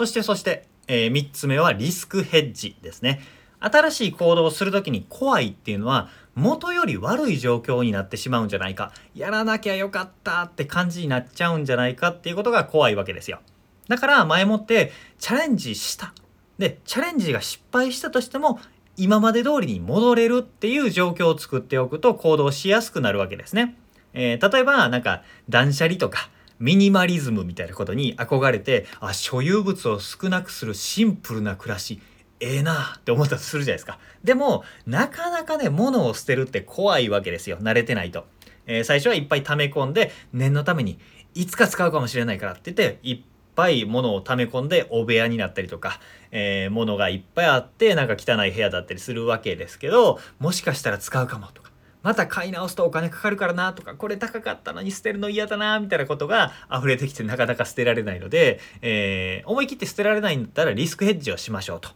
そしてそして、えー、3つ目はリスクヘッジですね。新しい行動をするときに怖いっていうのは元より悪い状況になってしまうんじゃないか。やらなきゃよかったって感じになっちゃうんじゃないかっていうことが怖いわけですよ。だから前もってチャレンジした。でチャレンジが失敗したとしても今まで通りに戻れるっていう状況を作っておくと行動しやすくなるわけですね、えー、例えばなんか断捨離とかミニマリズムみたいなことに憧れてあ所有物を少なくするシンプルな暮らしええなって思ったとするじゃないですか。でも、なかなかね、物を捨てるって怖いわけですよ。慣れてないと。えー、最初はいっぱい溜め込んで、念のために、いつか使うかもしれないからって言って、いっぱい物を溜め込んで、お部屋になったりとか、えー、物がいっぱいあって、なんか汚い部屋だったりするわけですけど、もしかしたら使うかもとか。また買い直すとお金かかるからなとか、これ高かったのに捨てるの嫌だなみたいなことが溢れてきてなかなか捨てられないので、えー、思い切って捨てられないんだったらリスクヘッジをしましょうと。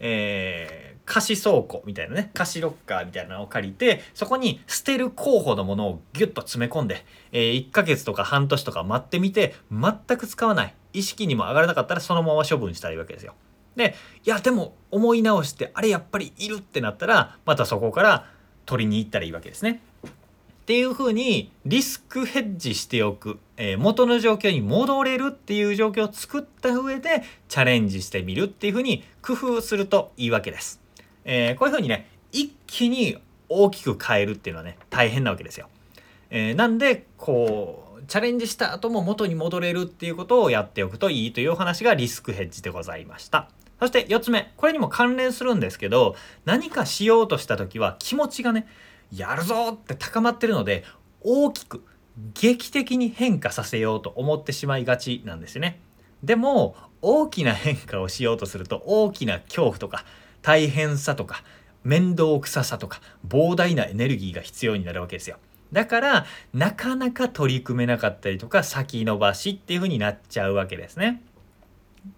えー、貸し倉庫みたいなね、貸しロッカーみたいなのを借りて、そこに捨てる候補のものをギュッと詰め込んで、えー、1ヶ月とか半年とか待ってみて、全く使わない。意識にも上がらなかったらそのまま処分したいわけですよ。で、いや、でも思い直して、あれやっぱりいるってなったら、またそこから取りに行ったらいいわけですね。っていうふうにリスクヘッジしておく、えー、元の状況に戻れるっていう状況を作った上でチャレンジしてみるっていうふうに工夫するといいわけです。えー、こういうふうにね一気に大きく変えるっていうのはね大変なわけですよ。えー、なんでこうチャレンジした後も元に戻れるっていうことをやっておくといいというお話がリスクヘッジでございました。そして4つ目これにも関連するんですけど何かしようとした時は気持ちがねやるぞって高まってるので大きく劇的に変化させようと思ってしまいがちなんですね。でも大きな変化をしようとすると大きな恐怖とか大変さとか面倒くささとか膨大なエネルギーが必要になるわけですよ。だからなかなか取り組めなかったりとか先延ばしっていう風になっちゃうわけですね。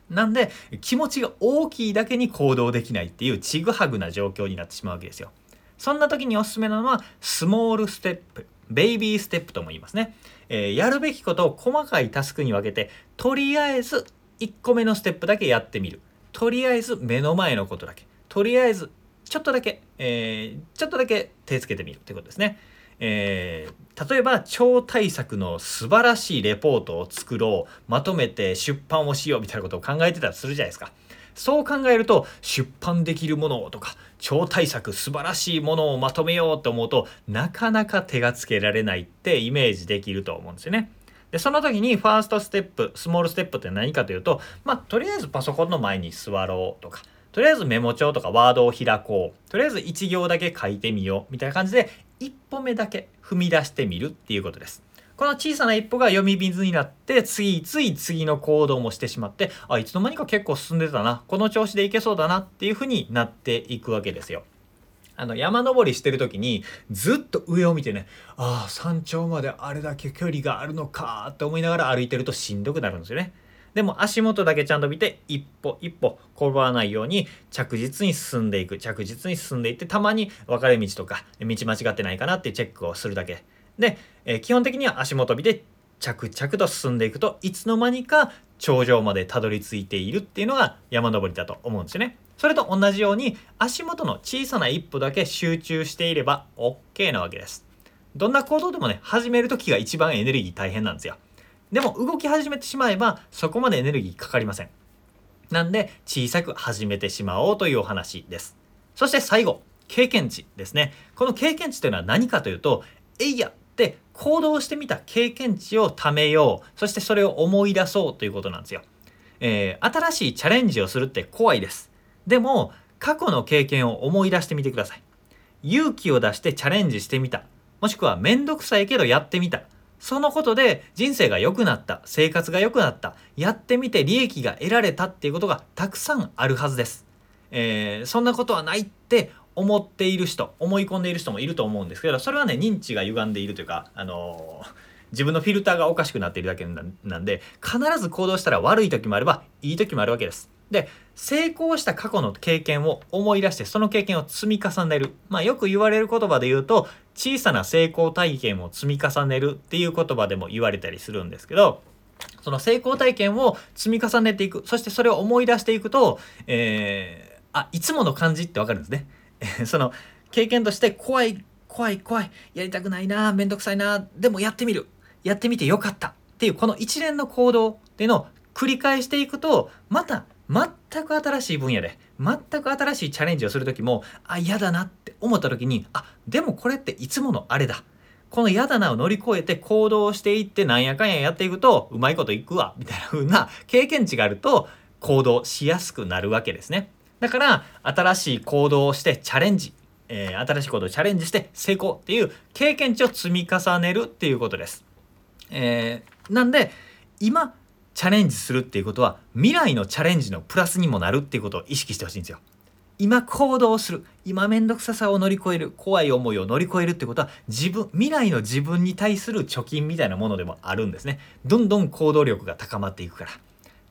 なんで気持ちが大きいだけに行動できないっていうちぐはぐな状況になってしまうわけですよ。そんな時におすすめなのはスモールステップベイビーステップとも言いますね、えー、やるべきことを細かいタスクに分けてとりあえず1個目のステップだけやってみるとりあえず目の前のことだけとりあえずちょっとだけ、えー、ちょっとだけ手つけてみるってことですね。えー、例えば超大作の素晴らしいレポートを作ろうまとめて出版をしようみたいなことを考えてたとするじゃないですか。そう考えると出版できるものとか超大作素晴らしいものをまとめようって思うとなかなか手がつけられないってイメージできると思うんですよね。でその時にファーストステップスモールステップって何かというとまあとりあえずパソコンの前に座ろうとかとりあえずメモ帳とかワードを開こうとりあえず1行だけ書いてみようみたいな感じで一歩目だけ踏み出してみるっていうことです。この小さな一歩が呼び水になってついつい次の行動もしてしまってあ、いつの間にか結構進んでたなこの調子でいけそうだなっていうふうになっていくわけですよ。あの山登りしてる時にずっと上を見てねああ山頂まであれだけ距離があるのかって思いながら歩いてるとしんどくなるんですよね。でも足元だけちゃんと見て一歩一歩転ばないように着実に進んでいく着実に進んでいってたまに分かれ道とか道間違ってないかなってチェックをするだけで、えー、基本的には足元日で着々と進んでいくといつの間にか頂上までたどり着いているっていうのが山登りだと思うんですよね。それと同じように足元の小さな一歩だけ集中していれば OK なわけです。どんな行動でもね、始める時が一番エネルギー大変なんですよ。でも動き始めてしまえばそこまでエネルギーかかりません。なんで小さく始めてしまおうというお話です。そして最後、経験値ですね。この経験値というのは何かというと、えいやって行動してみた経験値を貯めようそしてそれを思い出そうということなんですよ、えー、新しいチャレンジをするって怖いですでも過去の経験を思い出してみてください勇気を出してチャレンジしてみたもしくはめんどくさいけどやってみたそのことで人生が良くなった生活が良くなったやってみて利益が得られたっていうことがたくさんあるはずです、えー、そんなことはないって思っている人思い込んでいる人もいると思うんですけどそれはね認知が歪んでいるというかあのー、自分のフィルターがおかしくなっているだけなんで必ず行動したら悪い時もあればいい時もあるわけです。で成功した過去の経験を思い出してその経験を積み重ねる。まあよく言われる言葉で言うと小さな成功体験を積み重ねるっていう言葉でも言われたりするんですけどその成功体験を積み重ねていく。そしてそれを思い出していくと、えー、あいつもの感じってわかるんですね。その経験として怖い怖い怖いやりたくないなめんどくさいなでもやってみる。やってみてよかったっていうこの一連の行動っていうのを繰り返していくとまた全く新しい分野で全く新しいチャレンジをする時もあ嫌だなって思った時にあでもこれっていつものあれだこの嫌だなを乗り越えて行動していってなんやかんややっていくとうまいこといくわみたいな風な経験値があると行動しやすくなるわけですね。だから新しい行動をしてチャレンジ、えー、新しい行動をチャレンジして成功っていう経験値を積み重ねるっていうことです。えー、なんで今チャレンジするっていうことは未来のチャレンジのプラスにもなるっていうことを意識してほしいんですよ。今行動する今面倒くささを乗り越える怖い思いを乗り越えるってことは自分未来の自分に対する貯金みたいなものでもあるんですね。どんどん行動力が高まっていくから。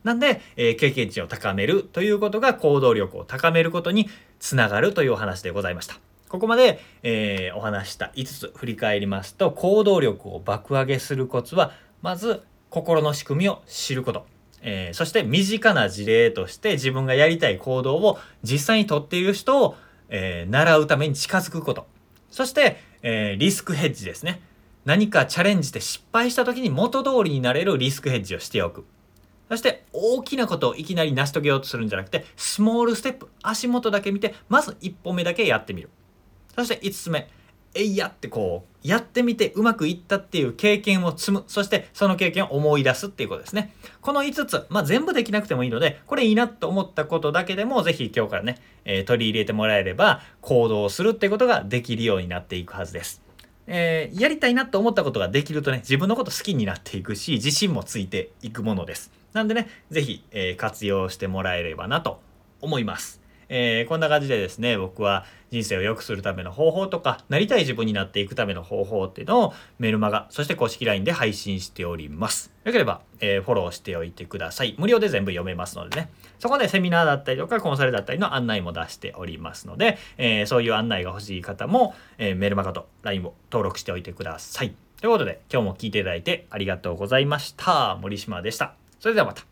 なんで、えー、経験値を高めるということが行動力を高めることにつながるというお話でございました。ここまで、えー、お話した5つ振り返りますと行動力を爆上げするコツはまず心の仕組みを知ることえー、そして身近な事例として自分がやりたい行動を実際にとっている人を、えー、習うために近づくこと。そして、えー、リスクヘッジですね。何かチャレンジで失敗した時に元通りになれるリスクヘッジをしておく。そして大きなことをいきなり成し遂げようとするんじゃなくて、スモールステップ、足元だけ見て、まず一歩目だけやってみる。そして5つ目、えいやってこうやってみてうまくいったっていう経験を積む。そしてその経験を思い出すっていうことですね。この5つ、まあ、全部できなくてもいいのでこれいいなと思ったことだけでもぜひ今日からね、えー、取り入れてもらえれば行動するってことができるようになっていくはずです。えー、やりたいなと思ったことができるとね自分のこと好きになっていくし自信もついていくものです。なんでね是非、えー、活用してもらえればなと思います。えー、こんな感じでですね僕は人生を良くするための方法とかなりたい自分になっていくための方法っていうのをメルマガそして公式 LINE で配信しております。よければ、えー、フォローしておいてください。無料で全部読めますのでね。そこでセミナーだったりとかコンサルだったりの案内も出しておりますので、えー、そういう案内が欲しい方も、えメルマガと LINE を登録しておいてください。ということで今日も聞いていただいてありがとうございました。森島でした。それではまた。